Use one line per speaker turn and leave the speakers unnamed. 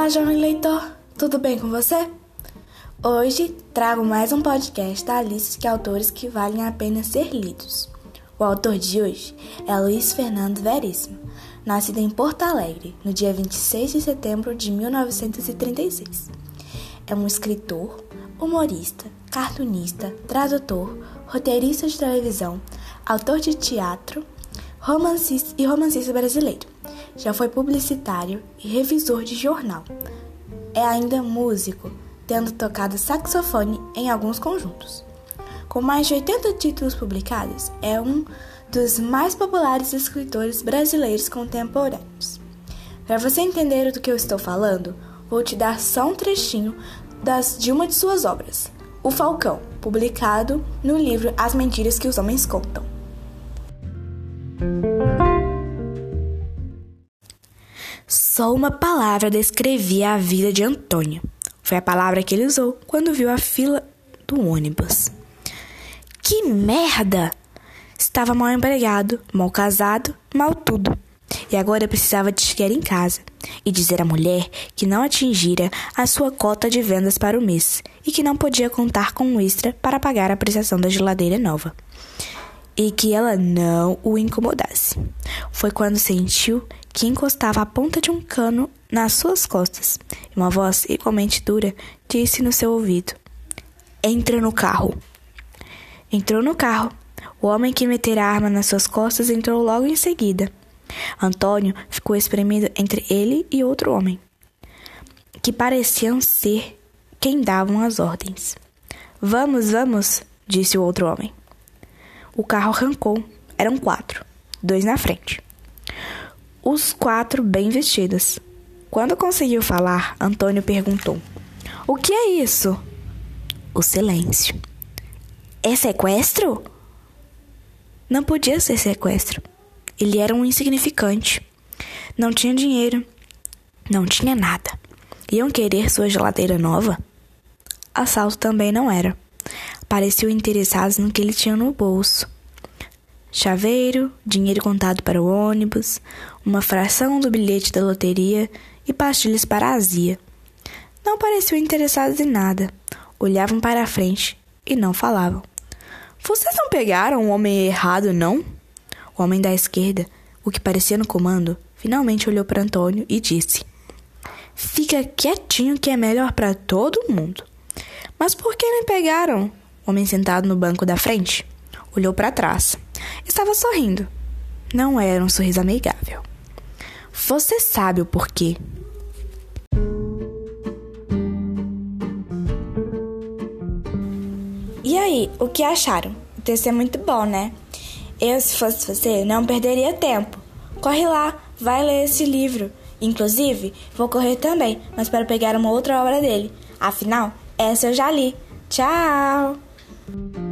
Olá, jovem leitor, tudo bem com você? Hoje trago mais um podcast da lista de autores que valem a pena ser lidos. O autor de hoje é Luiz Fernando Veríssimo, nascido em Porto Alegre no dia 26 de setembro de 1936. É um escritor, humorista, cartunista, tradutor, roteirista de televisão, autor de teatro romancista e romancista brasileiro. Já foi publicitário e revisor de jornal. É ainda músico, tendo tocado saxofone em alguns conjuntos. Com mais de 80 títulos publicados, é um dos mais populares escritores brasileiros contemporâneos. Para você entender do que eu estou falando, vou te dar só um trechinho das, de uma de suas obras, O Falcão, publicado no livro As Mentiras que os Homens Contam. Só uma palavra descrevia a vida de Antônio. Foi a palavra que ele usou quando viu a fila do ônibus. Que merda! Estava mal empregado, mal casado, mal tudo. E agora precisava de chegar em casa e dizer à mulher que não atingira a sua cota de vendas para o mês e que não podia contar com um extra para pagar a prestação da geladeira nova e que ela não o incomodasse. Foi quando sentiu que encostava a ponta de um cano nas suas costas e uma voz igualmente dura disse no seu ouvido: Entra no carro. Entrou no carro. O homem que metera a arma nas suas costas entrou logo em seguida. Antônio ficou espremido entre ele e outro homem, que pareciam ser quem davam as ordens. Vamos, vamos, disse o outro homem. O carro arrancou. Eram quatro, dois na frente. Os quatro bem vestidos. Quando conseguiu falar, Antônio perguntou: O que é isso? O silêncio. É sequestro? Não podia ser sequestro. Ele era um insignificante. Não tinha dinheiro. Não tinha nada. Iam querer sua geladeira nova? Assalto também não era pareciam interessados no que ele tinha no bolso. Chaveiro, dinheiro contado para o ônibus, uma fração do bilhete da loteria e pastilhas para azia. Não pareciam interessados em nada. Olhavam para a frente e não falavam. Vocês não pegaram o homem errado, não? O homem da esquerda, o que parecia no comando, finalmente olhou para Antônio e disse: Fica quietinho que é melhor para todo mundo. Mas por que me pegaram? O homem sentado no banco da frente olhou para trás. Estava sorrindo. Não era um sorriso amigável. Você sabe o porquê. E aí, o que acharam? O texto é muito bom, né? Eu, se fosse você, não perderia tempo. Corre lá, vai ler esse livro. Inclusive, vou correr também, mas para pegar uma outra obra dele. Afinal, essa eu já li. Tchau! Thank you.